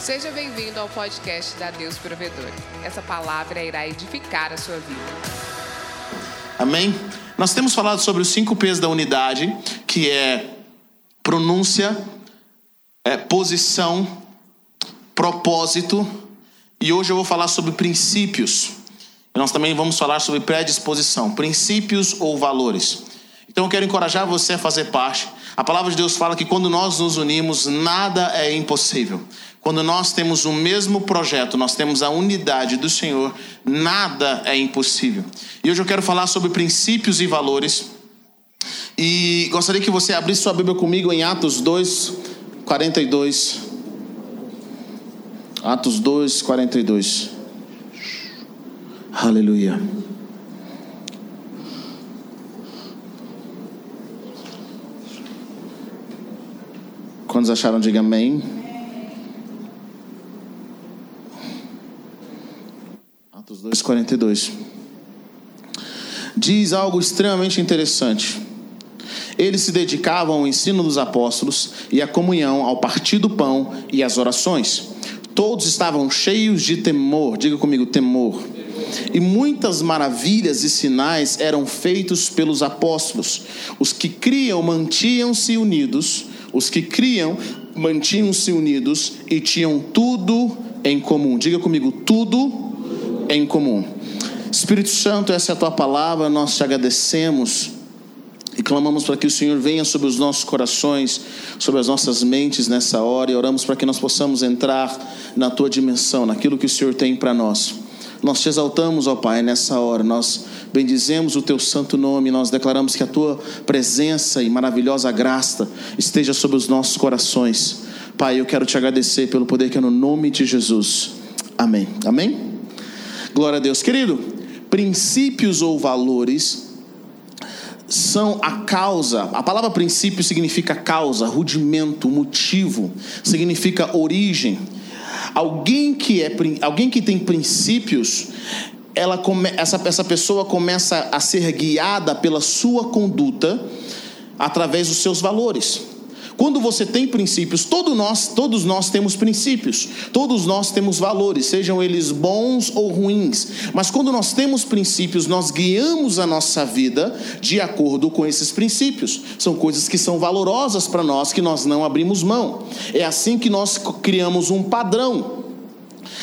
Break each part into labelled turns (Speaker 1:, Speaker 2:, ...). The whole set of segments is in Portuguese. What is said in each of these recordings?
Speaker 1: Seja bem-vindo ao podcast da Deus Provedor. Essa palavra irá edificar a sua vida.
Speaker 2: Amém? Nós temos falado sobre os cinco P's da unidade, que é pronúncia, é, posição, propósito, e hoje eu vou falar sobre princípios. Nós também vamos falar sobre predisposição, princípios ou valores. Então eu quero encorajar você a fazer parte. A palavra de Deus fala que quando nós nos unimos, nada é impossível. Quando nós temos o mesmo projeto, nós temos a unidade do Senhor, nada é impossível. E hoje eu quero falar sobre princípios e valores. E gostaria que você abrisse sua Bíblia comigo em Atos 2, 42. Atos 2, 42. Aleluia. Quantos acharam, diga amém. Atos 2, 42. Diz algo extremamente interessante. Eles se dedicavam ao ensino dos apóstolos e à comunhão, ao partir do pão e às orações. Todos estavam cheios de temor. Diga comigo, temor. E muitas maravilhas e sinais eram feitos pelos apóstolos. Os que criam mantinham-se unidos, os que criam mantinham-se unidos e tinham tudo em comum. Diga comigo, tudo em comum. Espírito Santo, essa é a tua palavra, nós te agradecemos e clamamos para que o Senhor venha sobre os nossos corações, sobre as nossas mentes nessa hora e oramos para que nós possamos entrar na tua dimensão, naquilo que o Senhor tem para nós. Nós te exaltamos, ó Pai, nessa hora. Nós bendizemos o teu santo nome. Nós declaramos que a tua presença e maravilhosa graça esteja sobre os nossos corações. Pai, eu quero te agradecer pelo poder que é no nome de Jesus. Amém. Amém? Glória a Deus. Querido, princípios ou valores são a causa. A palavra princípio significa causa, rudimento, motivo, significa origem. Alguém que é alguém que tem princípios, ela come, essa, essa pessoa começa a ser guiada pela sua conduta através dos seus valores. Quando você tem princípios, todos nós, todos nós temos princípios, todos nós temos valores, sejam eles bons ou ruins. Mas quando nós temos princípios, nós guiamos a nossa vida de acordo com esses princípios. São coisas que são valorosas para nós, que nós não abrimos mão. É assim que nós criamos um padrão.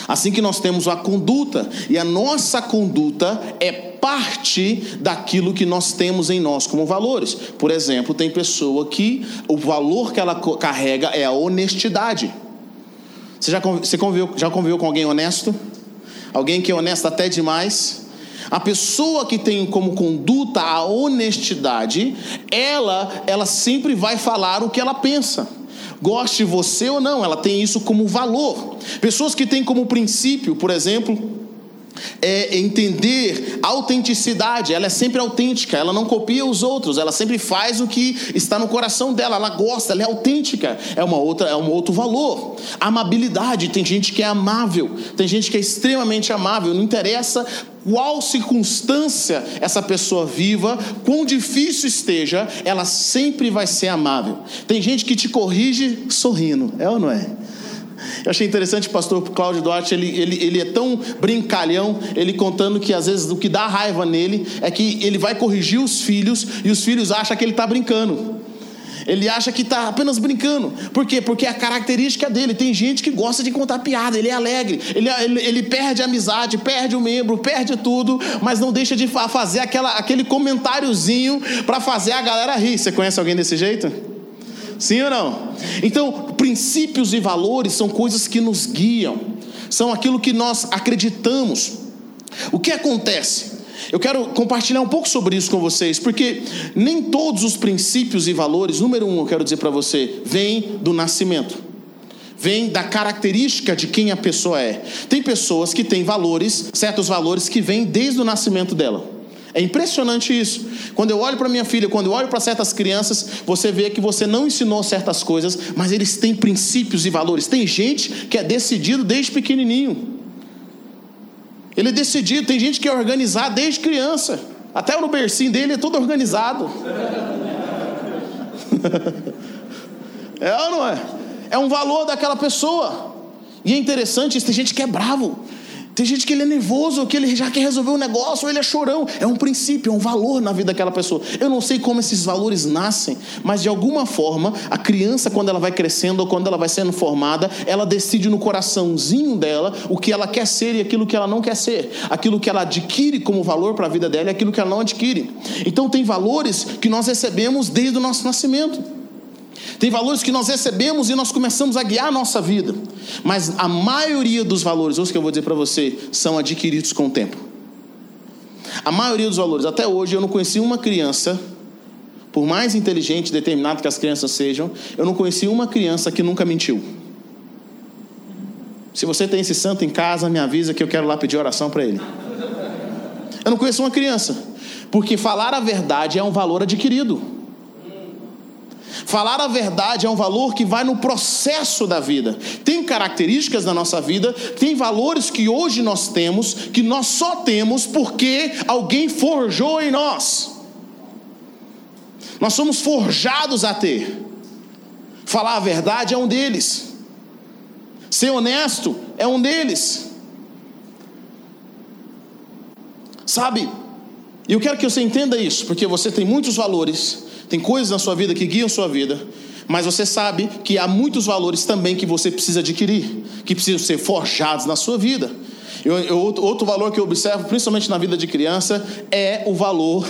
Speaker 2: Assim que nós temos a conduta, e a nossa conduta é parte daquilo que nós temos em nós como valores. Por exemplo, tem pessoa que o valor que ela carrega é a honestidade. Você já, conviveu, já conviveu com alguém honesto? Alguém que é honesto até demais? A pessoa que tem como conduta a honestidade, ela, ela sempre vai falar o que ela pensa goste você ou não, ela tem isso como valor. Pessoas que têm como princípio, por exemplo, é entender autenticidade, ela é sempre autêntica, ela não copia os outros, ela sempre faz o que está no coração dela, ela gosta, ela é autêntica, é uma outra, é um outro valor. Amabilidade, tem gente que é amável, tem gente que é extremamente amável, não interessa qual circunstância essa pessoa viva, quão difícil esteja, ela sempre vai ser amável. Tem gente que te corrige sorrindo, é ou não é? Eu achei interessante o pastor Cláudio Duarte, ele, ele, ele é tão brincalhão, ele contando que às vezes o que dá raiva nele é que ele vai corrigir os filhos e os filhos acham que ele está brincando. Ele acha que está apenas brincando. Por quê? Porque é a característica dele. Tem gente que gosta de contar piada, ele é alegre, ele, ele, ele perde a amizade, perde o membro, perde tudo, mas não deixa de fazer aquela, aquele comentáriozinho para fazer a galera rir. Você conhece alguém desse jeito? Sim ou não? Então, princípios e valores são coisas que nos guiam, são aquilo que nós acreditamos. O que acontece? Eu quero compartilhar um pouco sobre isso com vocês, porque nem todos os princípios e valores, número um, eu quero dizer para você, vêm do nascimento, vem da característica de quem a pessoa é. Tem pessoas que têm valores, certos valores que vêm desde o nascimento dela. É impressionante isso. Quando eu olho para minha filha, quando eu olho para certas crianças, você vê que você não ensinou certas coisas, mas eles têm princípios e valores. Tem gente que é decidido desde pequenininho. Ele é decidido, tem gente que é organizado desde criança. Até no bercinho dele é todo organizado. é ou não é? É um valor daquela pessoa. E é interessante, tem gente que é bravo. Tem gente que ele é nervoso, que ele já quer resolver o negócio, ou ele é chorão. É um princípio, é um valor na vida daquela pessoa. Eu não sei como esses valores nascem, mas de alguma forma, a criança, quando ela vai crescendo ou quando ela vai sendo formada, ela decide no coraçãozinho dela o que ela quer ser e aquilo que ela não quer ser. Aquilo que ela adquire como valor para a vida dela e aquilo que ela não adquire. Então, tem valores que nós recebemos desde o nosso nascimento. Tem valores que nós recebemos e nós começamos a guiar a nossa vida. Mas a maioria dos valores, os que eu vou dizer para você, são adquiridos com o tempo. A maioria dos valores, até hoje eu não conheci uma criança, por mais inteligente e determinada que as crianças sejam, eu não conheci uma criança que nunca mentiu. Se você tem esse santo em casa, me avisa que eu quero lá pedir oração para ele. Eu não conheço uma criança, porque falar a verdade é um valor adquirido. Falar a verdade é um valor que vai no processo da vida. Tem características da nossa vida, tem valores que hoje nós temos, que nós só temos porque alguém forjou em nós. Nós somos forjados a ter. Falar a verdade é um deles. Ser honesto é um deles. Sabe? E eu quero que você entenda isso, porque você tem muitos valores tem coisas na sua vida que guiam sua vida, mas você sabe que há muitos valores também que você precisa adquirir, que precisam ser forjados na sua vida. Eu, eu, outro valor que eu observo, principalmente na vida de criança, é o valor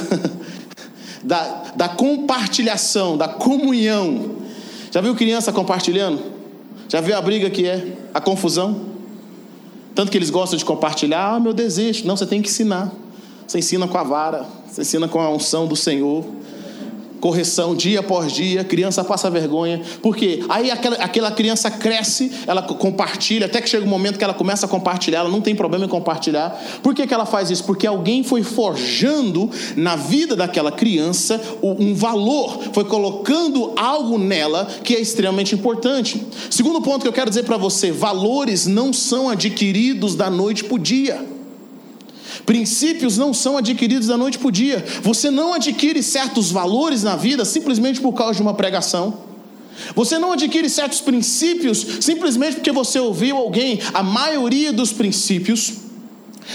Speaker 2: da, da compartilhação, da comunhão. Já viu criança compartilhando? Já viu a briga que é? A confusão? Tanto que eles gostam de compartilhar, ah, meu desejo. Não, você tem que ensinar. Você ensina com a vara, você ensina com a unção do Senhor correção dia após dia, criança passa vergonha, porque aí aquela, aquela criança cresce, ela compartilha, até que chega um momento que ela começa a compartilhar, ela não tem problema em compartilhar. Por que, que ela faz isso? Porque alguém foi forjando na vida daquela criança um valor, foi colocando algo nela que é extremamente importante. Segundo ponto que eu quero dizer para você: valores não são adquiridos da noite para o dia. Princípios não são adquiridos da noite para o dia. Você não adquire certos valores na vida simplesmente por causa de uma pregação. Você não adquire certos princípios simplesmente porque você ouviu alguém. A maioria dos princípios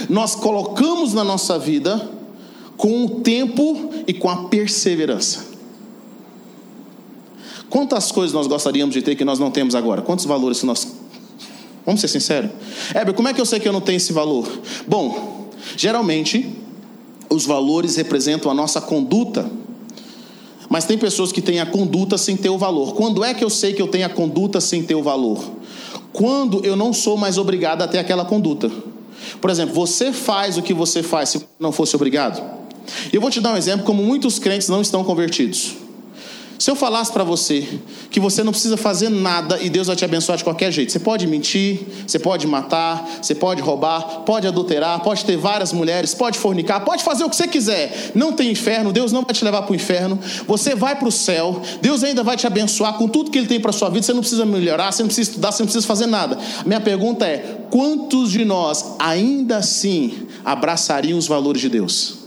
Speaker 2: nós colocamos na nossa vida com o tempo e com a perseverança. Quantas coisas nós gostaríamos de ter que nós não temos agora? Quantos valores nós. Vamos ser sinceros? Heber, como é que eu sei que eu não tenho esse valor? Bom, Geralmente, os valores representam a nossa conduta. Mas tem pessoas que têm a conduta sem ter o valor. Quando é que eu sei que eu tenho a conduta sem ter o valor? Quando eu não sou mais obrigado a ter aquela conduta. Por exemplo, você faz o que você faz se não fosse obrigado? Eu vou te dar um exemplo como muitos crentes não estão convertidos. Se eu falasse para você que você não precisa fazer nada e Deus vai te abençoar de qualquer jeito, você pode mentir, você pode matar, você pode roubar, pode adulterar, pode ter várias mulheres, pode fornicar, pode fazer o que você quiser, não tem inferno, Deus não vai te levar para o inferno, você vai para o céu, Deus ainda vai te abençoar com tudo que Ele tem para sua vida, você não precisa melhorar, você não precisa estudar, você não precisa fazer nada. Minha pergunta é: quantos de nós ainda assim abraçariam os valores de Deus?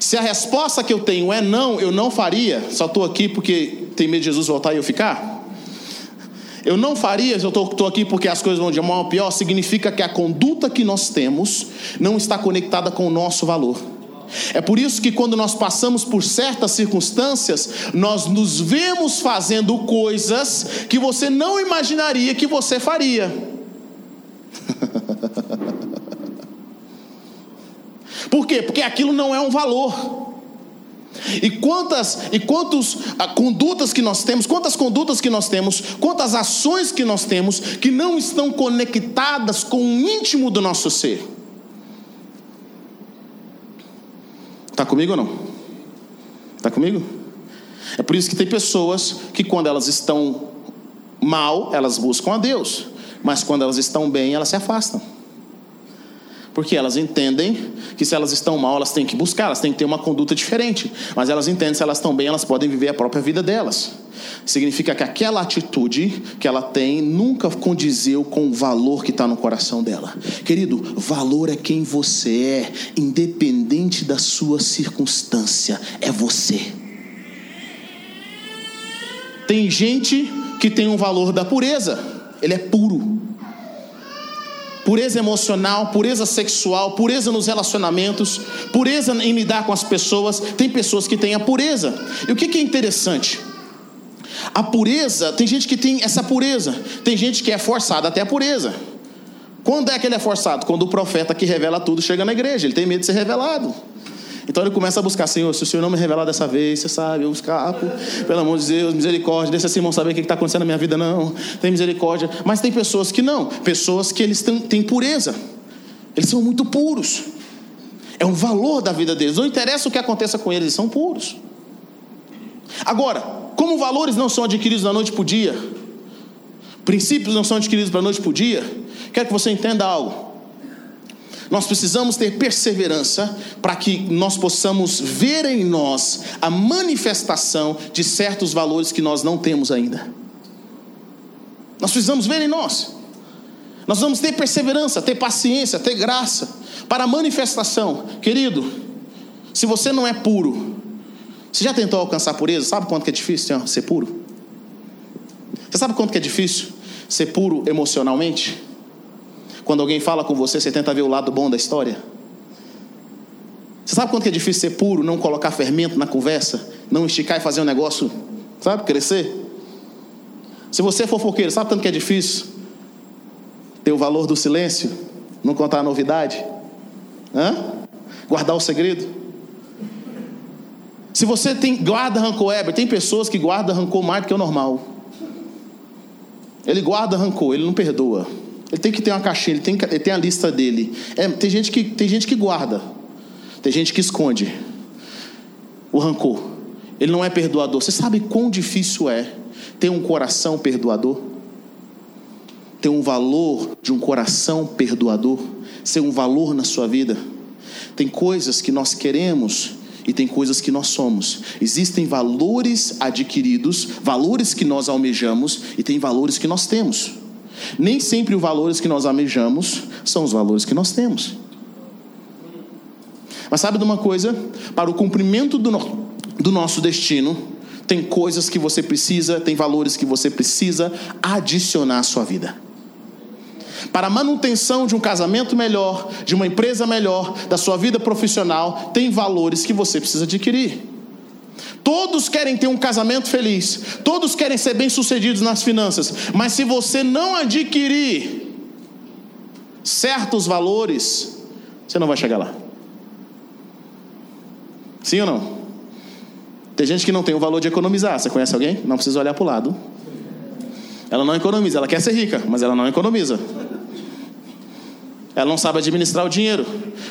Speaker 2: Se a resposta que eu tenho é não, eu não faria, só estou aqui porque tem medo de Jesus voltar e eu ficar. Eu não faria, eu estou aqui porque as coisas vão de mal a pior, significa que a conduta que nós temos não está conectada com o nosso valor. É por isso que quando nós passamos por certas circunstâncias, nós nos vemos fazendo coisas que você não imaginaria que você faria. Por quê? Porque aquilo não é um valor. E quantas e quantas ah, condutas que nós temos, quantas condutas que nós temos, quantas ações que nós temos que não estão conectadas com o íntimo do nosso ser. Está comigo ou não? Está comigo? É por isso que tem pessoas que quando elas estão mal, elas buscam a Deus, mas quando elas estão bem, elas se afastam. Porque elas entendem que se elas estão mal, elas têm que buscar, elas têm que ter uma conduta diferente. Mas elas entendem que se elas estão bem, elas podem viver a própria vida delas. Significa que aquela atitude que ela tem nunca condizeu com o valor que está no coração dela. Querido, valor é quem você é, independente da sua circunstância, é você. Tem gente que tem um valor da pureza. ele é puro. Pureza emocional, pureza sexual, pureza nos relacionamentos, pureza em lidar com as pessoas. Tem pessoas que têm a pureza. E o que, é interessante? A pureza, tem gente que tem essa pureza, tem gente que é forçada até a pureza. Quando é que ele é forçado? Quando o profeta que revela tudo chega na igreja, ele tem medo de ser revelado. Então ele começa a buscar, Senhor, se o Senhor não me revelar dessa vez, você sabe, eu escapo, pelo amor de Deus, misericórdia, deixa esse irmão saber o que está acontecendo na minha vida, não, tem misericórdia. Mas tem pessoas que não, pessoas que eles têm, têm pureza, eles são muito puros, é um valor da vida deles, não interessa o que aconteça com eles, eles são puros. Agora, como valores não são adquiridos da noite para o dia, princípios não são adquiridos da noite para o dia, quero que você entenda algo. Nós precisamos ter perseverança para que nós possamos ver em nós a manifestação de certos valores que nós não temos ainda. Nós precisamos ver em nós. Nós vamos ter perseverança, ter paciência, ter graça para a manifestação. Querido, se você não é puro, você já tentou alcançar pureza? Sabe quanto que é difícil ser puro? Você sabe quanto que é difícil ser puro emocionalmente? Quando alguém fala com você, você tenta ver o lado bom da história. Você sabe quanto é difícil ser puro, não colocar fermento na conversa, não esticar e fazer um negócio, sabe, crescer? Se você é fofoqueiro, sabe quanto que é difícil ter o valor do silêncio, não contar a novidade, Hã? guardar o segredo? Se você tem, guarda rancor, Heber, tem pessoas que guardam rancor mais do que o normal. Ele guarda rancor, ele não perdoa. Ele tem que ter uma caixinha, ele tem, ele tem a lista dele. É, tem, gente que, tem gente que guarda, tem gente que esconde o rancor. Ele não é perdoador. Você sabe quão difícil é ter um coração perdoador? Ter um valor de um coração perdoador? Ser um valor na sua vida? Tem coisas que nós queremos e tem coisas que nós somos. Existem valores adquiridos, valores que nós almejamos e tem valores que nós temos. Nem sempre os valores que nós almejamos são os valores que nós temos. Mas sabe de uma coisa? Para o cumprimento do, no, do nosso destino, tem coisas que você precisa, tem valores que você precisa adicionar à sua vida. Para a manutenção de um casamento melhor, de uma empresa melhor, da sua vida profissional, tem valores que você precisa adquirir. Todos querem ter um casamento feliz, todos querem ser bem-sucedidos nas finanças, mas se você não adquirir certos valores, você não vai chegar lá. Sim ou não? Tem gente que não tem o valor de economizar. Você conhece alguém? Não precisa olhar para o lado. Ela não economiza, ela quer ser rica, mas ela não economiza. Ela não sabe administrar o dinheiro.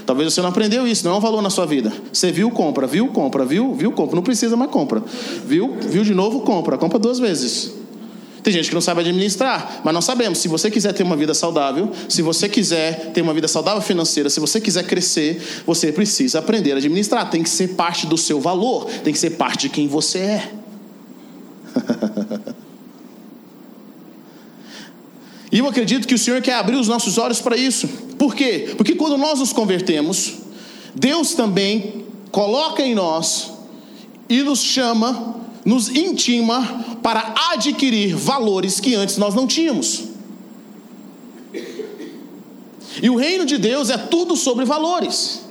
Speaker 2: Talvez você não aprendeu isso, não é um valor na sua vida. Você viu, compra, viu, compra, viu, viu, compra. Não precisa, mas compra. Viu, viu de novo, compra. Compra duas vezes. Tem gente que não sabe administrar, mas nós sabemos. Se você quiser ter uma vida saudável, se você quiser ter uma vida saudável financeira, se você quiser crescer, você precisa aprender a administrar. Tem que ser parte do seu valor, tem que ser parte de quem você é. E eu acredito que o Senhor quer abrir os nossos olhos para isso. Por quê? Porque quando nós nos convertemos, Deus também coloca em nós e nos chama, nos intima para adquirir valores que antes nós não tínhamos. E o reino de Deus é tudo sobre valores.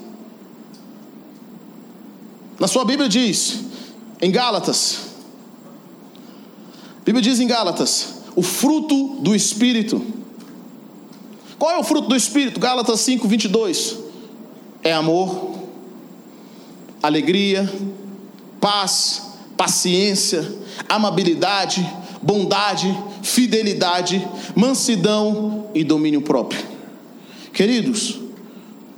Speaker 2: Na sua Bíblia diz, em Gálatas, a Bíblia diz em Gálatas, o fruto do Espírito. Qual é o fruto do Espírito? Gálatas 5, 22. É amor, alegria, paz, paciência, amabilidade, bondade, fidelidade, mansidão e domínio próprio. Queridos,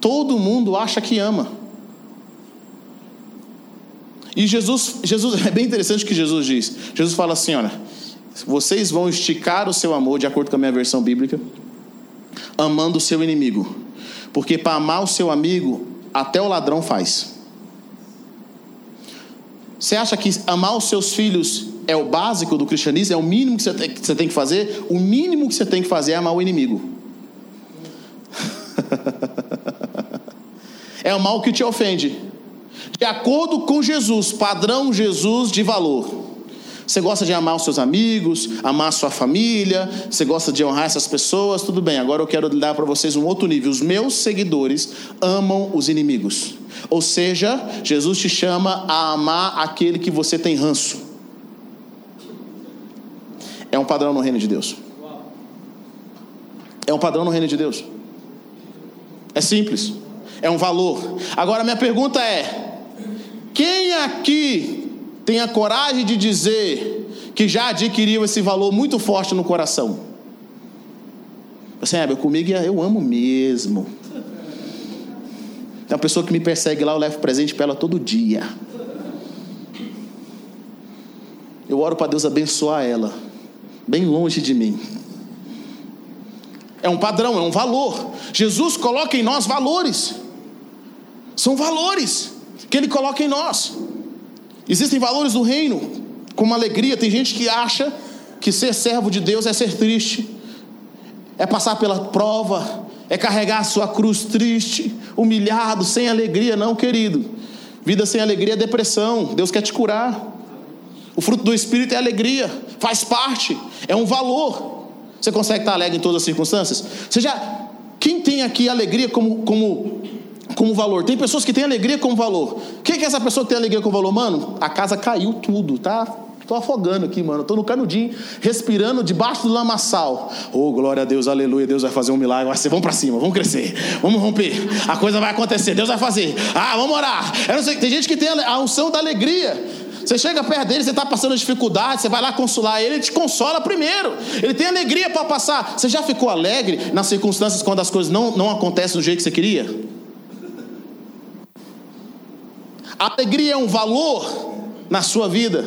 Speaker 2: todo mundo acha que ama. E Jesus, Jesus é bem interessante o que Jesus diz. Jesus fala assim, olha, vocês vão esticar o seu amor, de acordo com a minha versão bíblica, amando o seu inimigo. Porque para amar o seu amigo, até o ladrão faz. Você acha que amar os seus filhos é o básico do cristianismo? É o mínimo que você tem que fazer? O mínimo que você tem que fazer é amar o inimigo. é o que te ofende. De acordo com Jesus, padrão Jesus de valor. Você gosta de amar os seus amigos, amar a sua família, você gosta de honrar essas pessoas, tudo bem. Agora eu quero dar para vocês um outro nível. Os meus seguidores amam os inimigos. Ou seja, Jesus te chama a amar aquele que você tem ranço. É um padrão no reino de Deus. É um padrão no reino de Deus. É simples. É um valor. Agora minha pergunta é: quem aqui tem a coragem de dizer que já adquiriu esse valor muito forte no coração? Você sabe, comigo eu amo mesmo. Tem uma pessoa que me persegue lá, eu levo presente para ela todo dia. Eu oro para Deus abençoar ela, bem longe de mim. É um padrão, é um valor. Jesus coloca em nós valores. São valores que Ele coloca em nós. Existem valores do reino, como alegria. Tem gente que acha que ser servo de Deus é ser triste, é passar pela prova, é carregar a sua cruz triste, humilhado, sem alegria. Não, querido. Vida sem alegria é depressão. Deus quer te curar. O fruto do Espírito é alegria, faz parte, é um valor. Você consegue estar alegre em todas as circunstâncias? Você já. Quem tem aqui alegria como, como, como valor? Tem pessoas que têm alegria como valor. Quem é essa pessoa que tem alegria como valor? Mano, a casa caiu tudo, tá? Tô afogando aqui, mano. Tô no canudinho, respirando debaixo do lamaçal. Oh, glória a Deus, aleluia. Deus vai fazer um milagre. Vai ser, vamos para cima, vamos crescer, vamos romper. A coisa vai acontecer. Deus vai fazer. Ah, vamos orar. Sei, tem gente que tem a unção da alegria. Você chega perto dele, você está passando dificuldade, você vai lá consolar ele, ele te consola primeiro. Ele tem alegria para passar. Você já ficou alegre nas circunstâncias quando as coisas não, não acontecem do jeito que você queria? A alegria é um valor na sua vida.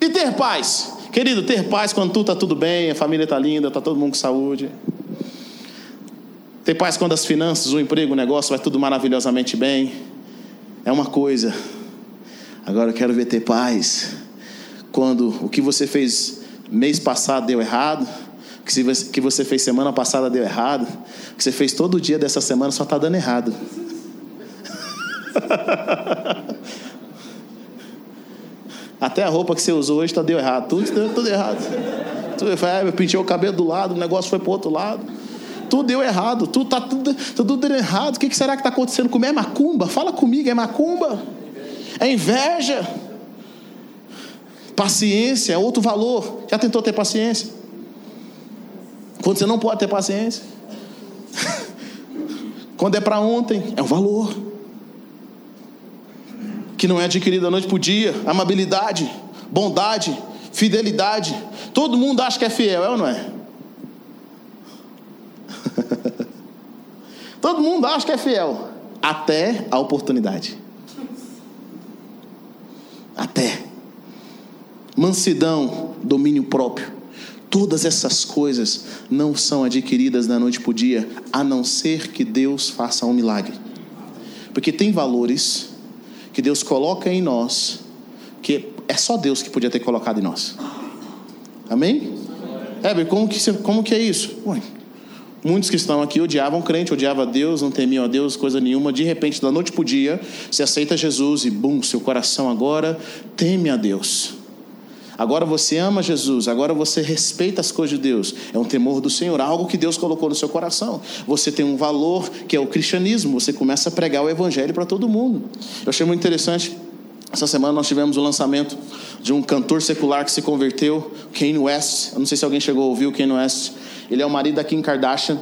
Speaker 2: E ter paz? Querido, ter paz quando tudo está tudo bem, a família está linda, está todo mundo com saúde. Ter paz quando as finanças, o emprego, o negócio vai tudo maravilhosamente bem. É uma coisa. Agora eu quero ver ter paz. Quando o que você fez mês passado deu errado, o que você fez semana passada deu errado, o que você fez todo dia dessa semana só está dando errado. Até a roupa que você usou hoje está deu errado. Tudo deu tudo errado. Tudo, eu pintei o cabelo do lado, o negócio foi para o outro lado. Tudo deu errado, tudo está tudo, tudo deu errado. O que, que será que está acontecendo comigo? É macumba? Fala comigo, é macumba? é inveja. Paciência é outro valor. Já tentou ter paciência? Quando você não pode ter paciência. Quando é para ontem, é um valor. Que não é adquirido da noite para o dia. Amabilidade, bondade, fidelidade. Todo mundo acha que é fiel, é ou não é? Todo mundo acha que é fiel. Até a oportunidade até. Mansidão, domínio próprio. Todas essas coisas não são adquiridas da noite para o dia, a não ser que Deus faça um milagre. Porque tem valores que Deus coloca em nós, que é só Deus que podia ter colocado em nós. Amém? Heber, como que, como que é isso? Ué, Muitos que estão aqui odiavam crente, odiavam a Deus, não temiam a Deus, coisa nenhuma. De repente, da noite para o dia, você aceita Jesus e, bum, seu coração agora teme a Deus. Agora você ama Jesus, agora você respeita as coisas de Deus. É um temor do Senhor, algo que Deus colocou no seu coração. Você tem um valor que é o cristianismo, você começa a pregar o evangelho para todo mundo. Eu achei muito interessante. Essa semana nós tivemos o lançamento de um cantor secular que se converteu, Kanye West. Eu não sei se alguém chegou a ouvir o Kanye West. Ele é o marido da Kim Kardashian.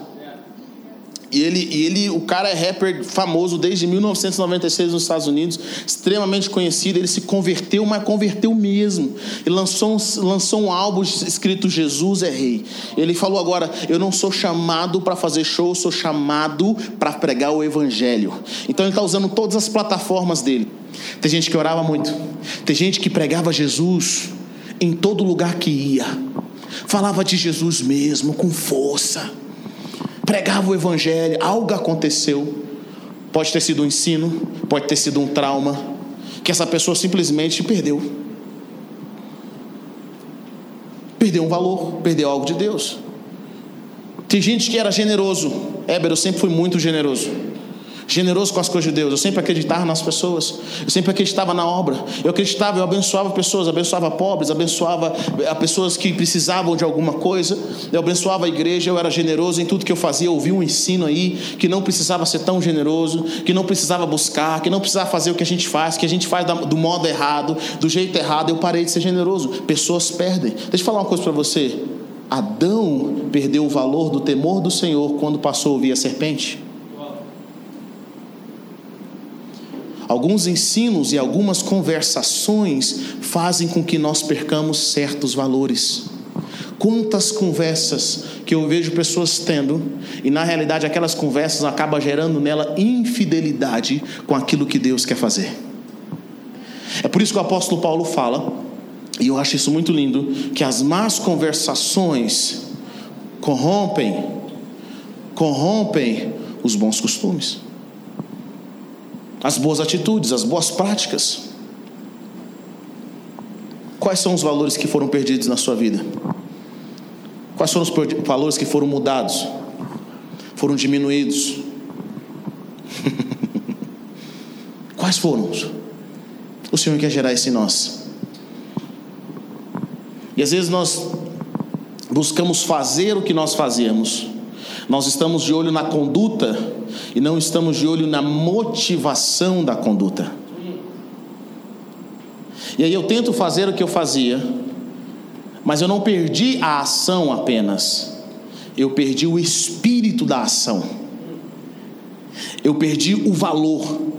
Speaker 2: E ele, e ele, o cara é rapper famoso desde 1996 nos Estados Unidos, extremamente conhecido. Ele se converteu, mas converteu mesmo. Ele lançou um, lançou um álbum escrito Jesus é Rei. Ele falou agora: Eu não sou chamado para fazer show, sou chamado para pregar o Evangelho. Então ele está usando todas as plataformas dele. Tem gente que orava muito, tem gente que pregava Jesus em todo lugar que ia falava de Jesus mesmo, com força, pregava o Evangelho, algo aconteceu. Pode ter sido um ensino, pode ter sido um trauma, que essa pessoa simplesmente perdeu. Perdeu um valor, perdeu algo de Deus. Tem gente que era generoso. Éber, eu sempre fui muito generoso. Generoso com as coisas de Deus. Eu sempre acreditava nas pessoas, eu sempre acreditava na obra. Eu acreditava, eu abençoava pessoas, abençoava pobres, abençoava eh, pessoas que precisavam de alguma coisa. Eu abençoava a igreja, eu era generoso em tudo que eu fazia. Eu ouvi um ensino aí que não precisava ser tão generoso, que não precisava buscar, que não precisava fazer o que a gente faz, que a gente faz do modo errado, do jeito errado. Eu parei de ser generoso. Pessoas perdem. Deixa eu falar uma coisa para você. Adão perdeu o valor do temor do Senhor quando passou a ouvir a serpente. Alguns ensinos e algumas conversações fazem com que nós percamos certos valores. Quantas conversas que eu vejo pessoas tendo, e na realidade aquelas conversas acabam gerando nela infidelidade com aquilo que Deus quer fazer. É por isso que o apóstolo Paulo fala, e eu acho isso muito lindo, que as más conversações corrompem, corrompem os bons costumes as boas atitudes, as boas práticas. Quais são os valores que foram perdidos na sua vida? Quais foram os valores que foram mudados? Foram diminuídos? Quais foram? O Senhor quer gerar isso em nós. E às vezes nós buscamos fazer o que nós fazemos. Nós estamos de olho na conduta e não estamos de olho na motivação da conduta. E aí eu tento fazer o que eu fazia, mas eu não perdi a ação apenas, eu perdi o espírito da ação, eu perdi o valor.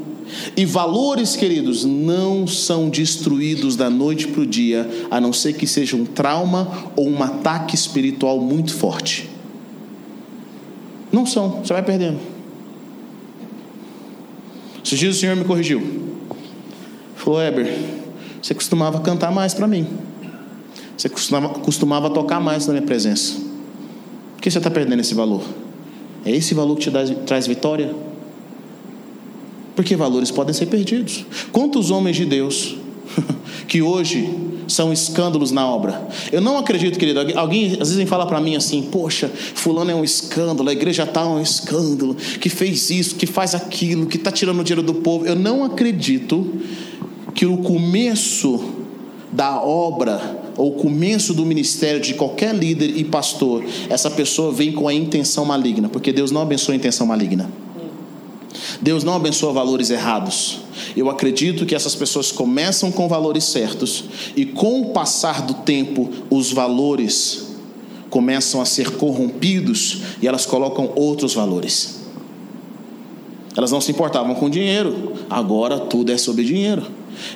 Speaker 2: E valores, queridos, não são destruídos da noite para o dia, a não ser que seja um trauma ou um ataque espiritual muito forte. Não são, você vai perdendo. Esses dias o Senhor me corrigiu. Falou, Eber, você costumava cantar mais para mim. Você costumava, costumava tocar mais na minha presença. Por que você está perdendo esse valor? É esse valor que te dá, traz vitória? Porque valores podem ser perdidos. Quantos homens de Deus que hoje são escândalos na obra. Eu não acredito, querido. Alguém às vezes fala para mim assim: Poxa, Fulano é um escândalo, a igreja está um escândalo, que fez isso, que faz aquilo, que está tirando o dinheiro do povo. Eu não acredito que o começo da obra ou o começo do ministério de qualquer líder e pastor, essa pessoa vem com a intenção maligna, porque Deus não abençoa a intenção maligna. Deus não abençoa valores errados. Eu acredito que essas pessoas começam com valores certos e com o passar do tempo os valores começam a ser corrompidos e elas colocam outros valores. Elas não se importavam com dinheiro, agora tudo é sobre dinheiro.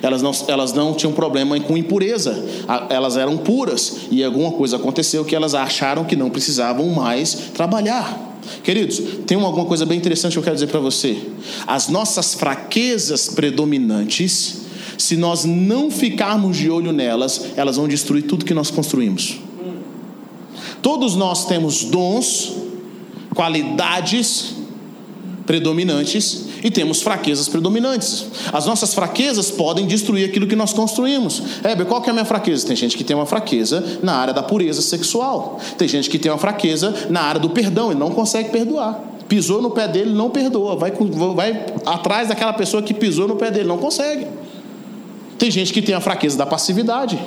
Speaker 2: Elas não, elas não tinham problema com impureza, elas eram puras e alguma coisa aconteceu que elas acharam que não precisavam mais trabalhar. Queridos, tem alguma coisa bem interessante que eu quero dizer para você. As nossas fraquezas predominantes, se nós não ficarmos de olho nelas, elas vão destruir tudo que nós construímos. Todos nós temos dons, qualidades predominantes e temos fraquezas predominantes. As nossas fraquezas podem destruir aquilo que nós construímos. Heber, qual que é a minha fraqueza? Tem gente que tem uma fraqueza na área da pureza sexual. Tem gente que tem uma fraqueza na área do perdão e não consegue perdoar. Pisou no pé dele, não perdoa. Vai, vai atrás daquela pessoa que pisou no pé dele, não consegue. Tem gente que tem a fraqueza da passividade.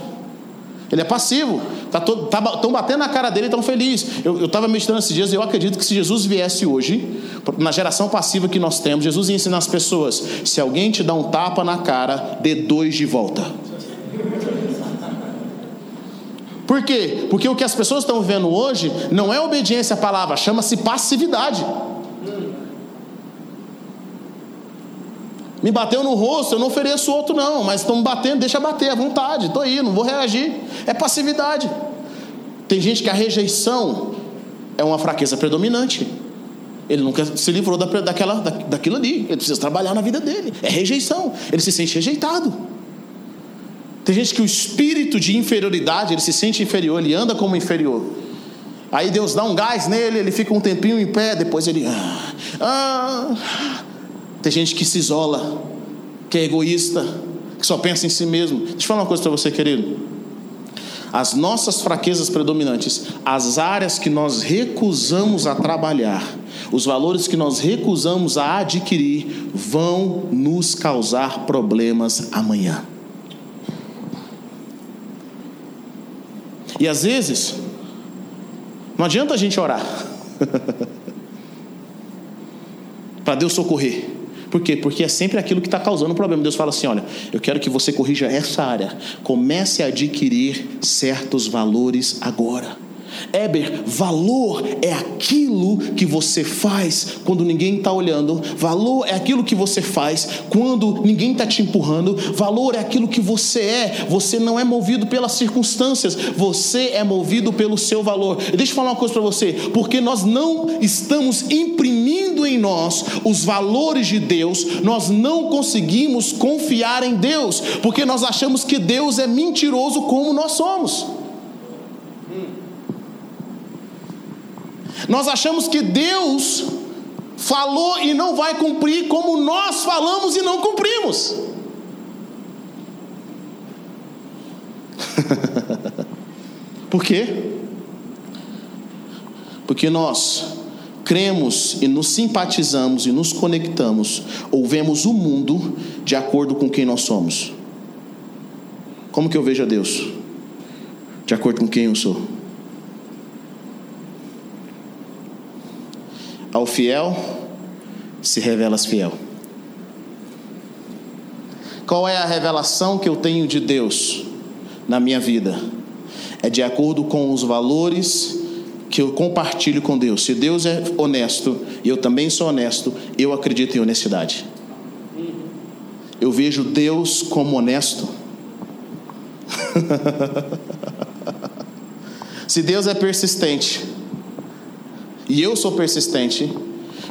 Speaker 2: Ele é passivo. Estão tá, tá batendo na cara dele e estão felizes. Eu estava meditando esses dias e eu acredito que se Jesus viesse hoje, na geração passiva que nós temos, Jesus ia ensinar as pessoas: se alguém te dá um tapa na cara, dê dois de volta. Por quê? Porque o que as pessoas estão vendo hoje não é obediência à palavra, chama-se passividade. Me bateu no rosto, eu não ofereço outro, não, mas estão me batendo, deixa bater à vontade, estou aí, não vou reagir. É passividade. Tem gente que a rejeição é uma fraqueza predominante. Ele nunca se livrou da, daquela, da, daquilo ali. Ele precisa trabalhar na vida dele. É rejeição. Ele se sente rejeitado. Tem gente que o espírito de inferioridade, ele se sente inferior, ele anda como inferior. Aí Deus dá um gás nele, ele fica um tempinho em pé, depois ele. Ah, ah, tem gente que se isola, que é egoísta, que só pensa em si mesmo. Deixa eu falar uma coisa para você, querido. As nossas fraquezas predominantes, as áreas que nós recusamos a trabalhar, os valores que nós recusamos a adquirir vão nos causar problemas amanhã. E às vezes, não adianta a gente orar para Deus socorrer. Por quê? Porque é sempre aquilo que está causando o problema. Deus fala assim: olha, eu quero que você corrija essa área. Comece a adquirir certos valores agora. Éber, valor é aquilo que você faz quando ninguém está olhando. Valor é aquilo que você faz quando ninguém está te empurrando. Valor é aquilo que você é. Você não é movido pelas circunstâncias, você é movido pelo seu valor. Deixa eu falar uma coisa para você: porque nós não estamos imprimindo em nós os valores de Deus, nós não conseguimos confiar em Deus, porque nós achamos que Deus é mentiroso como nós somos. Nós achamos que Deus falou e não vai cumprir, como nós falamos e não cumprimos. Por quê? Porque nós cremos e nos simpatizamos e nos conectamos, ou vemos o mundo de acordo com quem nós somos. Como que eu vejo a Deus? De acordo com quem eu sou. Ao fiel se revelas fiel. Qual é a revelação que eu tenho de Deus na minha vida? É de acordo com os valores que eu compartilho com Deus. Se Deus é honesto e eu também sou honesto, eu acredito em honestidade. Eu vejo Deus como honesto. Se Deus é persistente, e eu sou persistente,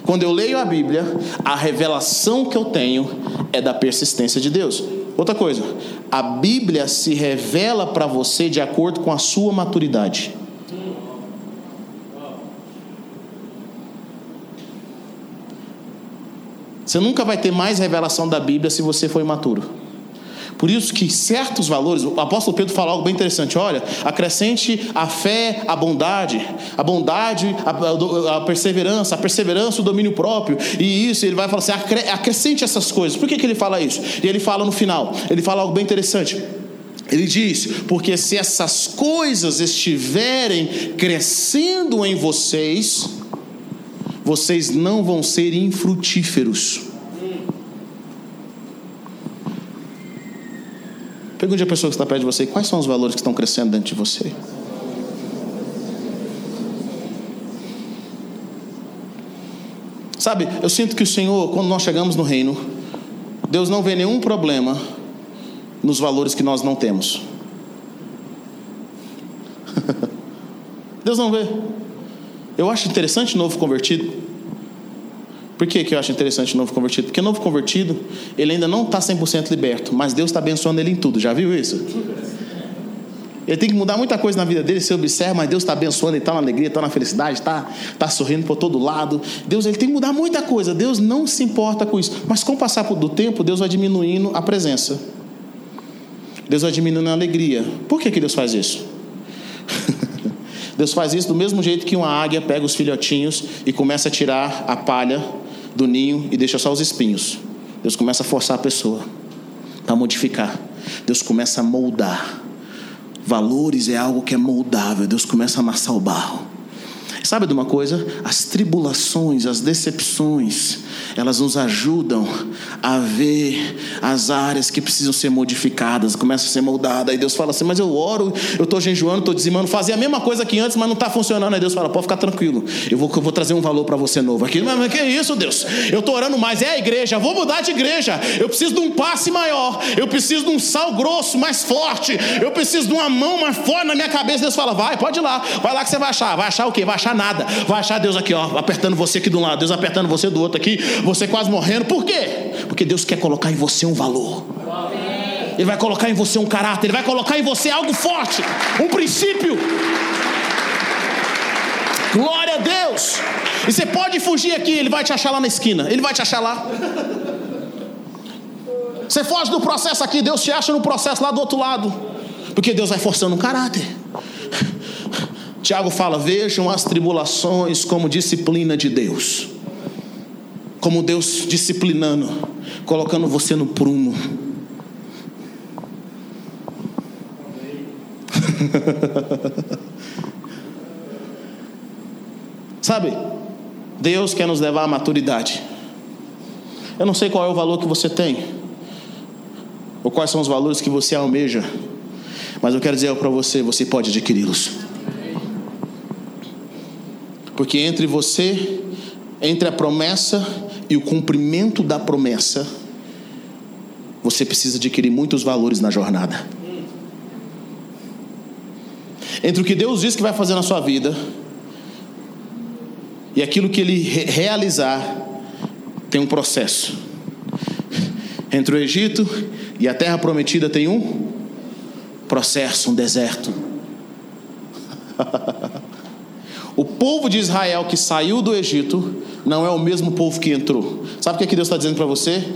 Speaker 2: quando eu leio a Bíblia, a revelação que eu tenho é da persistência de Deus. Outra coisa, a Bíblia se revela para você de acordo com a sua maturidade. Você nunca vai ter mais revelação da Bíblia se você for imaturo. Por isso que certos valores, o apóstolo Pedro fala algo bem interessante: olha, acrescente a fé, a bondade, a bondade, a, a perseverança, a perseverança, o domínio próprio, e isso, ele vai falar assim: acrescente essas coisas. Por que, que ele fala isso? E ele fala no final, ele fala algo bem interessante. Ele diz: porque se essas coisas estiverem crescendo em vocês, vocês não vão ser infrutíferos. Pergunte a pessoa que está perto de você: quais são os valores que estão crescendo dentro de você? Sabe, eu sinto que o Senhor, quando nós chegamos no reino, Deus não vê nenhum problema nos valores que nós não temos. Deus não vê. Eu acho interessante novo convertido. Por que, que eu acho interessante o novo convertido? Porque o novo convertido, ele ainda não está 100% liberto, mas Deus está abençoando ele em tudo. Já viu isso? Ele tem que mudar muita coisa na vida dele, você observa, mas Deus está abençoando, ele está na alegria, está na felicidade, está tá sorrindo por todo lado. Deus ele tem que mudar muita coisa, Deus não se importa com isso. Mas com o passar do tempo, Deus vai diminuindo a presença. Deus vai diminuindo a alegria. Por que, que Deus faz isso? Deus faz isso do mesmo jeito que uma águia pega os filhotinhos e começa a tirar a palha do ninho e deixa só os espinhos. Deus começa a forçar a pessoa a modificar. Deus começa a moldar. Valores é algo que é moldável. Deus começa a amassar o barro. Sabe de uma coisa? As tribulações, as decepções, elas nos ajudam a ver as áreas que precisam ser modificadas, começa a ser moldada. Aí Deus fala assim: Mas eu oro, eu estou jejuando, estou dizimando, fazia a mesma coisa que antes, mas não está funcionando. Aí Deus fala: Pode ficar tranquilo, eu vou, eu vou trazer um valor para você novo aqui. Mas, mas que isso, Deus? Eu estou orando mais, é a igreja, vou mudar de igreja. Eu preciso de um passe maior, eu preciso de um sal grosso mais forte, eu preciso de uma mão mais forte na minha cabeça. Deus fala: Vai, pode ir lá, vai lá que você vai achar. Vai achar o quê? Vai achar nada. Vai achar Deus aqui, ó, apertando você aqui de um lado, Deus apertando você do outro aqui, você quase morrendo. Por quê? Porque Deus quer colocar em você um valor. Ele vai colocar em você um caráter, ele vai colocar em você algo forte, um princípio. Glória a Deus. E você pode fugir aqui, ele vai te achar lá na esquina. Ele vai te achar lá. Você foge do processo aqui, Deus te acha no processo lá do outro lado. Porque Deus vai forçando um caráter Tiago fala: vejam as tribulações como disciplina de Deus. Como Deus disciplinando, colocando você no prumo. Sabe, Deus quer nos levar à maturidade. Eu não sei qual é o valor que você tem, ou quais são os valores que você almeja, mas eu quero dizer para você: você pode adquiri-los. Porque entre você, entre a promessa e o cumprimento da promessa, você precisa adquirir muitos valores na jornada. Entre o que Deus diz que vai fazer na sua vida e aquilo que Ele realizar, tem um processo. Entre o Egito e a terra prometida tem um processo, um deserto. o povo de Israel que saiu do Egito não é o mesmo povo que entrou. Sabe o que, é que Deus está dizendo para você?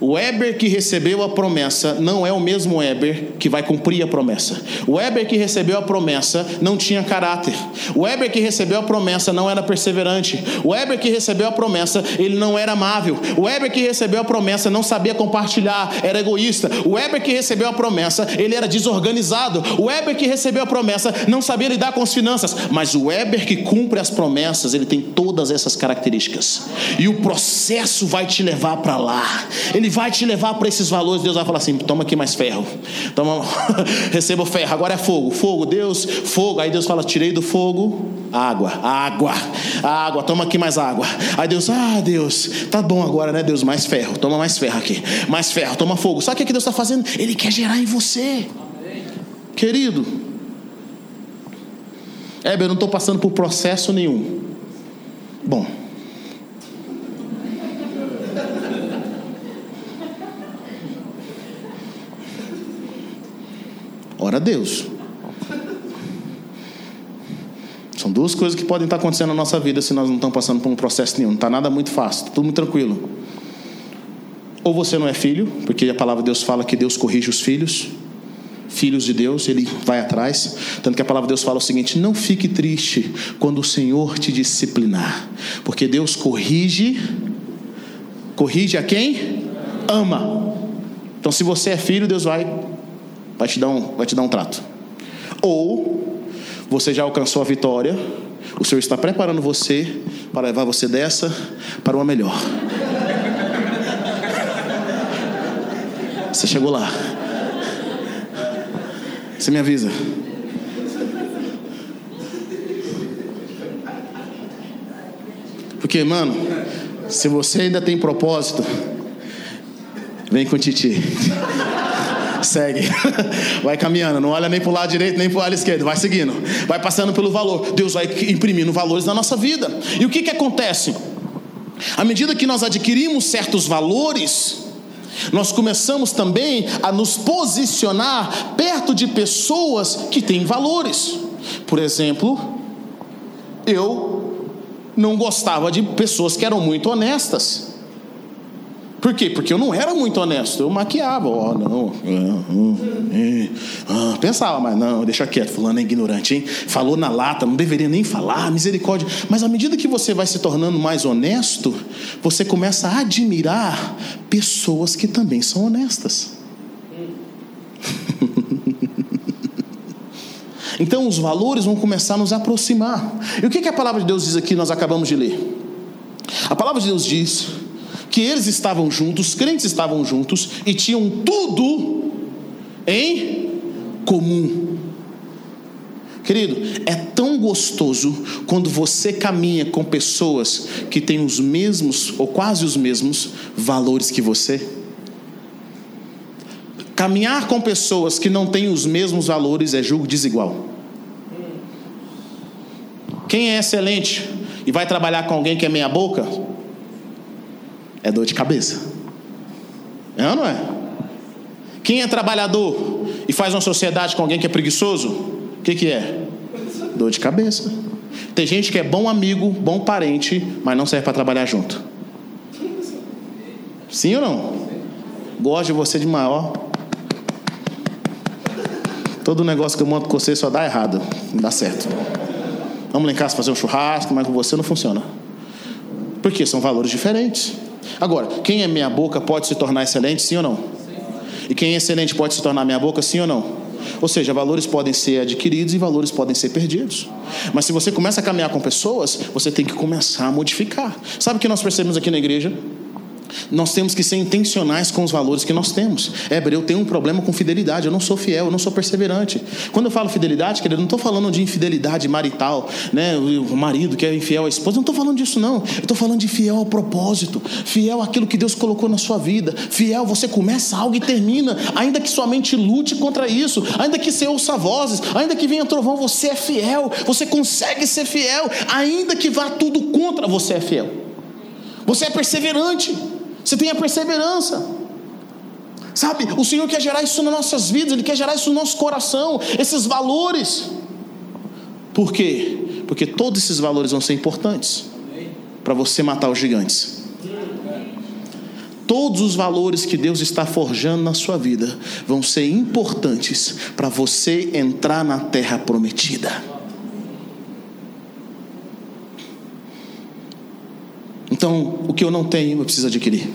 Speaker 2: O Eber que recebeu a promessa não é o mesmo Eber que vai cumprir a promessa. O Eber que recebeu a promessa não tinha caráter. O Eber que recebeu a promessa não era perseverante. O Eber que recebeu a promessa, ele não era amável. O Eber que recebeu a promessa não sabia compartilhar, era egoísta. O Eber que recebeu a promessa, ele era desorganizado. O Eber que recebeu a promessa não sabia lidar com as finanças. Mas o Eber que cumpre as promessas, ele tem todas essas características. E o processo vai te levar para lá. Ele ele vai te levar para esses valores. Deus vai falar assim: toma aqui mais ferro, toma, receba o ferro. Agora é fogo, fogo, Deus, fogo. Aí Deus fala: tirei do fogo água, água, água, toma aqui mais água. Aí Deus, ah, Deus, tá bom agora, né, Deus? Mais ferro, toma mais ferro aqui, mais ferro, toma fogo. Sabe o que Deus está fazendo? Ele quer gerar em você, querido. É, eu não estou passando por processo nenhum. Bom, Ora Deus. São duas coisas que podem estar acontecendo na nossa vida se nós não estamos passando por um processo nenhum. Não está nada muito fácil, está tudo muito tranquilo. Ou você não é filho, porque a palavra de Deus fala que Deus corrige os filhos, filhos de Deus, ele vai atrás. Tanto que a palavra de Deus fala o seguinte: não fique triste quando o Senhor te disciplinar, porque Deus corrige, corrige a quem ama. Então, se você é filho, Deus vai vai te dar um, vai te dar um trato. Ou você já alcançou a vitória, o Senhor está preparando você para levar você dessa para uma melhor. Você chegou lá. Você me avisa. Porque, mano, se você ainda tem propósito, vem com o Titi. Segue. Vai caminhando, não olha nem para o lado direito nem para o lado esquerdo, vai seguindo. Vai passando pelo valor. Deus vai imprimindo valores na nossa vida. E o que, que acontece? À medida que nós adquirimos certos valores, nós começamos também a nos posicionar perto de pessoas que têm valores. Por exemplo, eu não gostava de pessoas que eram muito honestas. Por quê? Porque eu não era muito honesto. Eu maquiava, ó, oh, não. Ah, pensava, mas não, deixa quieto, fulano é ignorante, hein? Falou na lata, não deveria nem falar, misericórdia. Mas à medida que você vai se tornando mais honesto, você começa a admirar pessoas que também são honestas. então os valores vão começar a nos aproximar. E o que, que a palavra de Deus diz aqui, nós acabamos de ler? A palavra de Deus diz que eles estavam juntos, crentes estavam juntos e tinham tudo em comum. Querido, é tão gostoso quando você caminha com pessoas que têm os mesmos, ou quase os mesmos, valores que você. Caminhar com pessoas que não têm os mesmos valores é julgo desigual. Quem é excelente e vai trabalhar com alguém que é meia-boca, é dor de cabeça. É ou não é? Quem é trabalhador e faz uma sociedade com alguém que é preguiçoso, o que, que é? Dor de cabeça. Tem gente que é bom amigo, bom parente, mas não serve para trabalhar junto. Sim ou não? Gosto de você de maior. Todo negócio que eu monto com você só dá errado, não dá certo. Vamos lá em casa fazer um churrasco, mas com você não funciona. Porque são valores diferentes. Agora, quem é meia boca pode se tornar excelente, sim ou não? E quem é excelente pode se tornar meia boca, sim ou não? Ou seja, valores podem ser adquiridos e valores podem ser perdidos. Mas se você começa a caminhar com pessoas, você tem que começar a modificar. Sabe o que nós percebemos aqui na igreja? Nós temos que ser intencionais com os valores que nós temos. Éber, eu tenho um problema com fidelidade, eu não sou fiel, eu não sou perseverante. Quando eu falo fidelidade, querido, eu não estou falando de infidelidade marital, né? o marido que é infiel à esposa, eu não estou falando disso, não. Eu estou falando de fiel ao propósito, fiel àquilo que Deus colocou na sua vida. Fiel, você começa algo e termina, ainda que sua mente lute contra isso, ainda que você ouça vozes, ainda que venha trovão, você é fiel, você consegue ser fiel, ainda que vá tudo contra, você é fiel. Você é perseverante. Você tem a perseverança. Sabe, o Senhor quer gerar isso nas nossas vidas, Ele quer gerar isso no nosso coração, esses valores. Por quê? Porque todos esses valores vão ser importantes para você matar os gigantes. Todos os valores que Deus está forjando na sua vida vão ser importantes para você entrar na terra prometida. Então, o que eu não tenho, eu preciso adquirir.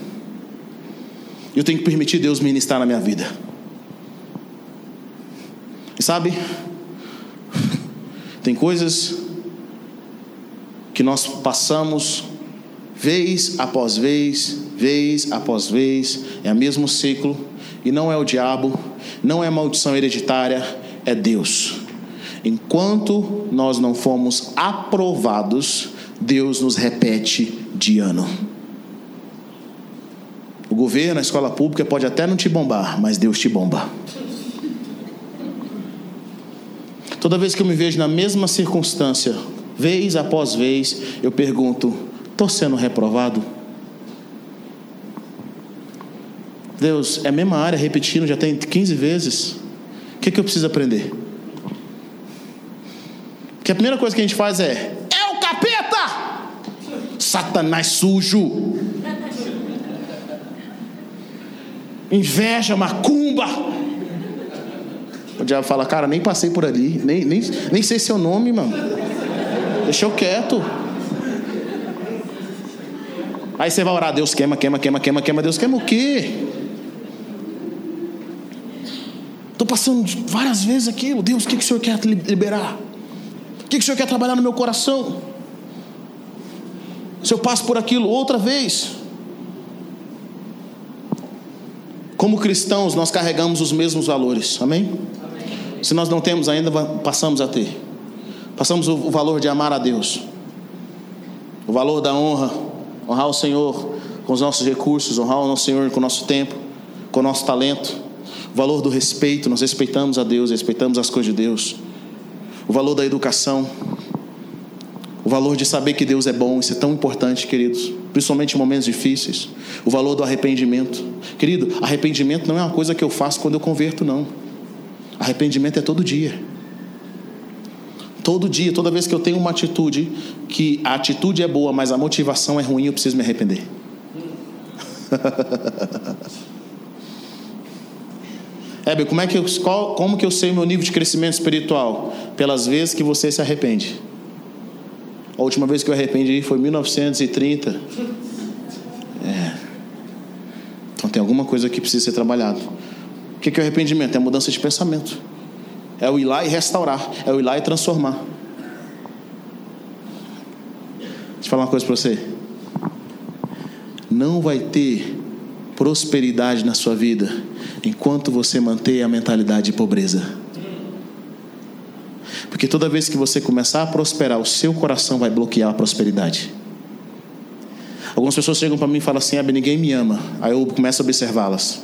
Speaker 2: Eu tenho que permitir Deus ministrar na minha vida. E sabe? Tem coisas que nós passamos vez após vez, vez após vez, é o mesmo ciclo, e não é o diabo, não é maldição hereditária, é Deus. Enquanto nós não fomos aprovados, Deus nos repete de ano. O governo, a escola pública pode até não te bombar, mas Deus te bomba. Toda vez que eu me vejo na mesma circunstância, vez após vez, eu pergunto: estou sendo reprovado? Deus, é a mesma área, repetindo, já tem 15 vezes. O que, é que eu preciso aprender? Porque a primeira coisa que a gente faz é! Satanás sujo. Inveja, macumba. O diabo fala, cara, nem passei por ali, nem, nem, nem sei seu nome, mano. Deixa eu quieto. Aí você vai orar, Deus queima, queima, queima, queima, queima. Deus queima o quê? Estou passando várias vezes aquilo. Deus, o que, que o Senhor quer liberar? O que, que o Senhor quer trabalhar no meu coração? Se eu passo por aquilo outra vez. Como cristãos, nós carregamos os mesmos valores, amém? amém? Se nós não temos ainda, passamos a ter. Passamos o valor de amar a Deus, o valor da honra, honrar o Senhor com os nossos recursos, honrar o nosso Senhor com o nosso tempo, com o nosso talento, o valor do respeito, nós respeitamos a Deus, respeitamos as coisas de Deus, o valor da educação, valor de saber que Deus é bom, isso é tão importante, queridos, principalmente em momentos difíceis. O valor do arrependimento. Querido, arrependimento não é uma coisa que eu faço quando eu converto, não. Arrependimento é todo dia. Todo dia, toda vez que eu tenho uma atitude, que a atitude é boa, mas a motivação é ruim, eu preciso me arrepender. Heber, como, é que eu, qual, como que eu sei o meu nível de crescimento espiritual? Pelas vezes que você se arrepende. A última vez que eu arrependi foi em 1930. É. Então tem alguma coisa que precisa ser trabalhado. O que é o arrependimento? É a mudança de pensamento. É o ir lá e restaurar. É o ir lá e transformar. Deixa eu falar uma coisa para você. Não vai ter prosperidade na sua vida enquanto você manter a mentalidade de pobreza. Porque toda vez que você começar a prosperar, o seu coração vai bloquear a prosperidade. Algumas pessoas chegam para mim e falam assim: ah, ninguém me ama. Aí eu começo a observá-las.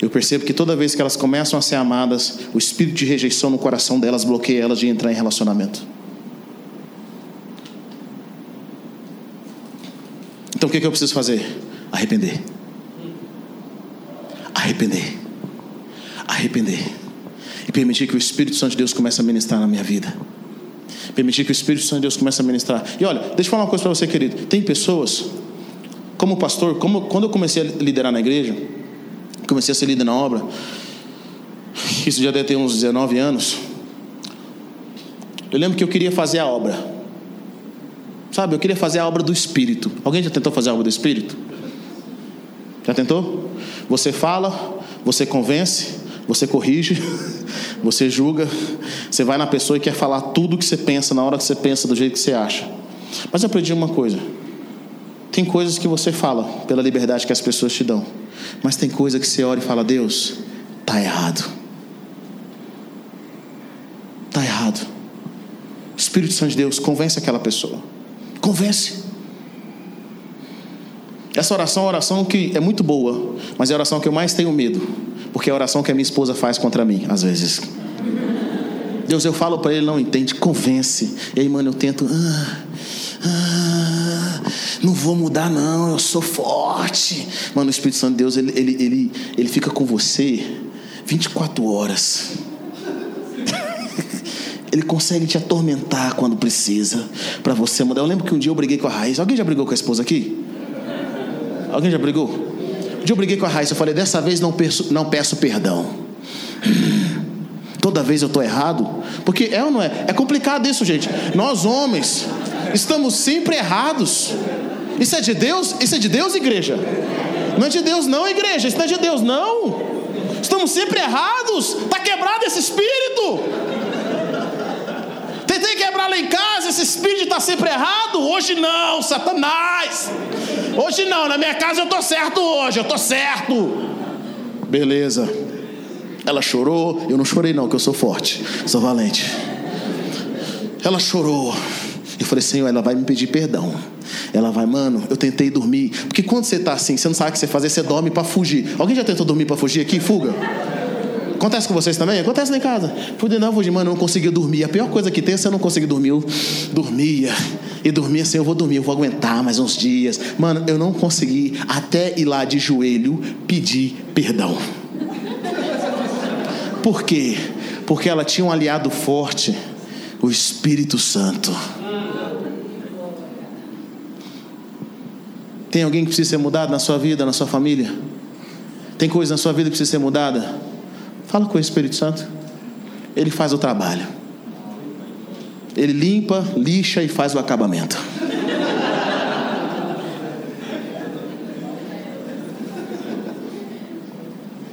Speaker 2: Eu percebo que toda vez que elas começam a ser amadas, o espírito de rejeição no coração delas bloqueia elas de entrar em relacionamento. Então o que, que eu preciso fazer? Arrepender. Arrepender. Arrepender e permitir que o Espírito Santo de Deus comece a ministrar na minha vida. Permitir que o Espírito Santo de Deus comece a ministrar. E olha, deixa eu falar uma coisa para você, querido. Tem pessoas, como pastor, como, quando eu comecei a liderar na igreja, comecei a ser líder na obra, isso já deve ter uns 19 anos. Eu lembro que eu queria fazer a obra. Sabe, eu queria fazer a obra do Espírito. Alguém já tentou fazer a obra do Espírito? Já tentou? Você fala, você convence, você corrige, você julga, você vai na pessoa e quer falar tudo o que você pensa na hora que você pensa, do jeito que você acha. Mas eu aprendi uma coisa: tem coisas que você fala pela liberdade que as pessoas te dão, mas tem coisa que você ora e fala: Deus, tá errado. Tá errado. Espírito Santo de Deus, convence aquela pessoa. Convence. Essa oração é uma oração que é muito boa, mas é a oração que eu mais tenho medo, porque é a oração que a minha esposa faz contra mim, às vezes. Deus, eu falo para ele, não entende, convence. E aí, mano, eu tento. Ah, ah, não vou mudar, não, eu sou forte. Mano, o Espírito Santo de Deus, ele, ele, ele, ele fica com você 24 horas. Ele consegue te atormentar quando precisa, para você mudar. Eu lembro que um dia eu briguei com a Raiz. Alguém já brigou com a esposa aqui? Alguém já brigou? Dia eu briguei com a Raiz. Eu falei: dessa vez não peço, não peço perdão. Toda vez eu estou errado. Porque é ou não é? É complicado isso, gente. Nós homens estamos sempre errados. Isso é de Deus? Isso é de Deus, igreja? Não é de Deus, não, igreja. Isso não é de Deus, não. Estamos sempre errados. Está quebrado esse espírito. Quebrar lá em casa, esse espírito está sempre errado. Hoje não, Satanás. Hoje não, na minha casa eu estou certo hoje, eu estou certo. Beleza. Ela chorou, eu não chorei não, que eu sou forte, sou valente. Ela chorou. Eu falei, Senhor, ela vai me pedir perdão. Ela vai, mano, eu tentei dormir. Porque quando você está assim, você não sabe o que você fazer, você dorme para fugir. Alguém já tentou dormir para fugir aqui? Fuga? Acontece com vocês também? Acontece lá em casa. Fui não, fugir, mano, eu não conseguia dormir. A pior coisa que tem é você não conseguir dormir. Eu dormia. E dormia assim, eu vou dormir, eu vou aguentar mais uns dias. Mano, eu não consegui até ir lá de joelho pedir perdão. Por quê? Porque ela tinha um aliado forte, o Espírito Santo. Tem alguém que precisa ser mudado na sua vida, na sua família? Tem coisa na sua vida que precisa ser mudada? Fala com o Espírito Santo. Ele faz o trabalho. Ele limpa, lixa e faz o acabamento.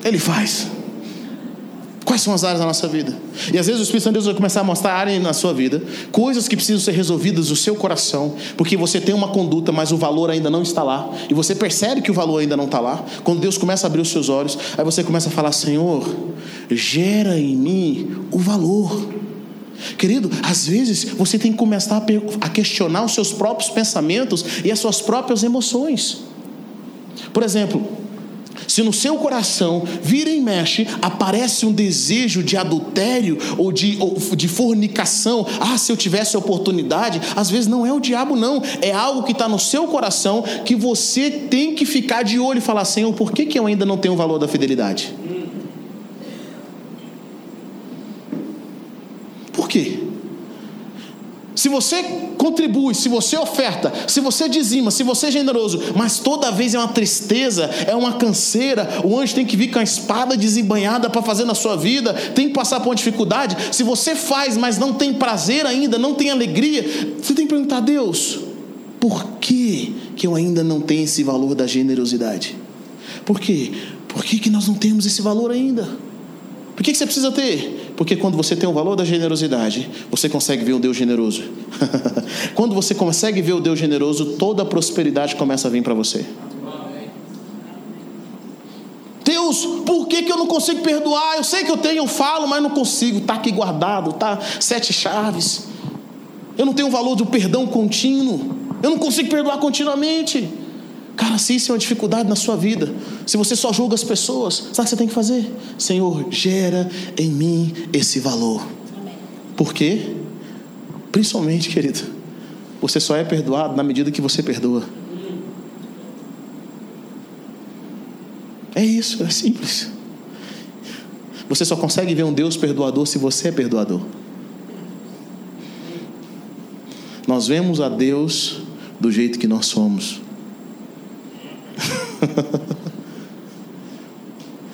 Speaker 2: Ele faz. Quais são as áreas da nossa vida? E às vezes o Espírito Santo de Deus vai começar a mostrar áreas na sua vida, coisas que precisam ser resolvidas no seu coração, porque você tem uma conduta, mas o valor ainda não está lá, e você percebe que o valor ainda não está lá. Quando Deus começa a abrir os seus olhos, aí você começa a falar: Senhor, gera em mim o valor. Querido, às vezes você tem que começar a questionar os seus próprios pensamentos e as suas próprias emoções. Por exemplo, se no seu coração vira e mexe, aparece um desejo de adultério ou de, ou de fornicação, ah, se eu tivesse oportunidade, às vezes não é o diabo, não, é algo que está no seu coração que você tem que ficar de olho e falar: Senhor, por que, que eu ainda não tenho o valor da fidelidade? Por quê? Se você contribui, se você oferta, se você dizima, se você é generoso, mas toda vez é uma tristeza, é uma canseira, o anjo tem que vir com a espada desembanhada para fazer na sua vida, tem que passar por uma dificuldade. Se você faz, mas não tem prazer ainda, não tem alegria, você tem que perguntar a Deus: por que, que eu ainda não tenho esse valor da generosidade? Por quê? Por que, que nós não temos esse valor ainda? Por que, você precisa ter? Porque quando você tem o valor da generosidade, você consegue ver um Deus generoso. quando você consegue ver o Deus generoso, toda a prosperidade começa a vir para você. Deus, por que, que eu não consigo perdoar? Eu sei que eu tenho, eu falo, mas não consigo. Está aqui guardado, tá sete chaves. Eu não tenho o valor do perdão contínuo. Eu não consigo perdoar continuamente. Cara, se isso é uma dificuldade na sua vida, se você só julga as pessoas, sabe o que você tem que fazer? Senhor, gera em mim esse valor. Por quê? Principalmente, querido, você só é perdoado na medida que você perdoa. É isso, é simples. Você só consegue ver um Deus perdoador se você é perdoador. Nós vemos a Deus do jeito que nós somos.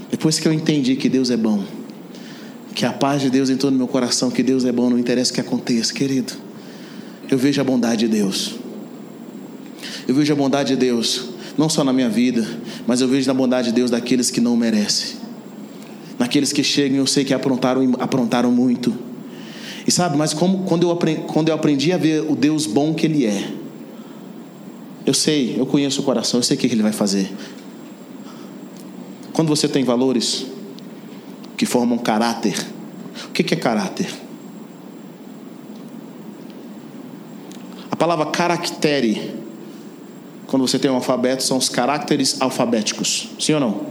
Speaker 2: Depois que eu entendi que Deus é bom, Que a paz de Deus entrou no meu coração, que Deus é bom, não interessa o que aconteça, querido. Eu vejo a bondade de Deus. Eu vejo a bondade de Deus, não só na minha vida, mas eu vejo a bondade de Deus daqueles que não merecem. Naqueles que chegam, eu sei que aprontaram, aprontaram muito. E sabe, mas como, quando, eu aprendi, quando eu aprendi a ver o Deus bom que Ele é, eu sei, eu conheço o coração, eu sei o que Ele vai fazer. Quando você tem valores que formam caráter, o que é caráter? A palavra caractere, quando você tem um alfabeto, são os caracteres alfabéticos. Sim ou não?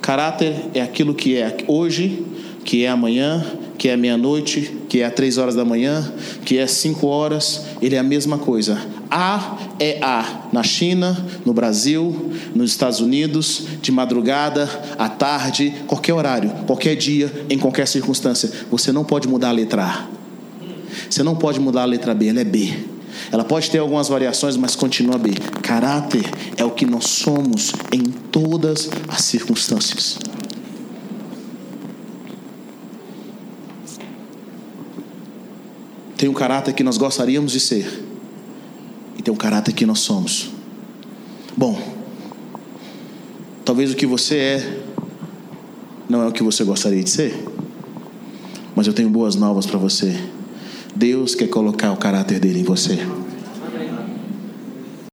Speaker 2: Caráter é aquilo que é hoje, que é amanhã, que é meia-noite, que é três horas da manhã, que é cinco horas, ele é a mesma coisa. A é A na China, no Brasil, nos Estados Unidos, de madrugada, à tarde, qualquer horário, qualquer dia, em qualquer circunstância. Você não pode mudar a letra A. Você não pode mudar a letra B, ela é B. Ela pode ter algumas variações, mas continua B. Caráter é o que nós somos em todas as circunstâncias. Tem um caráter que nós gostaríamos de ser, tem um caráter que nós somos. Bom, talvez o que você é não é o que você gostaria de ser, mas eu tenho boas novas para você. Deus quer colocar o caráter dele em você.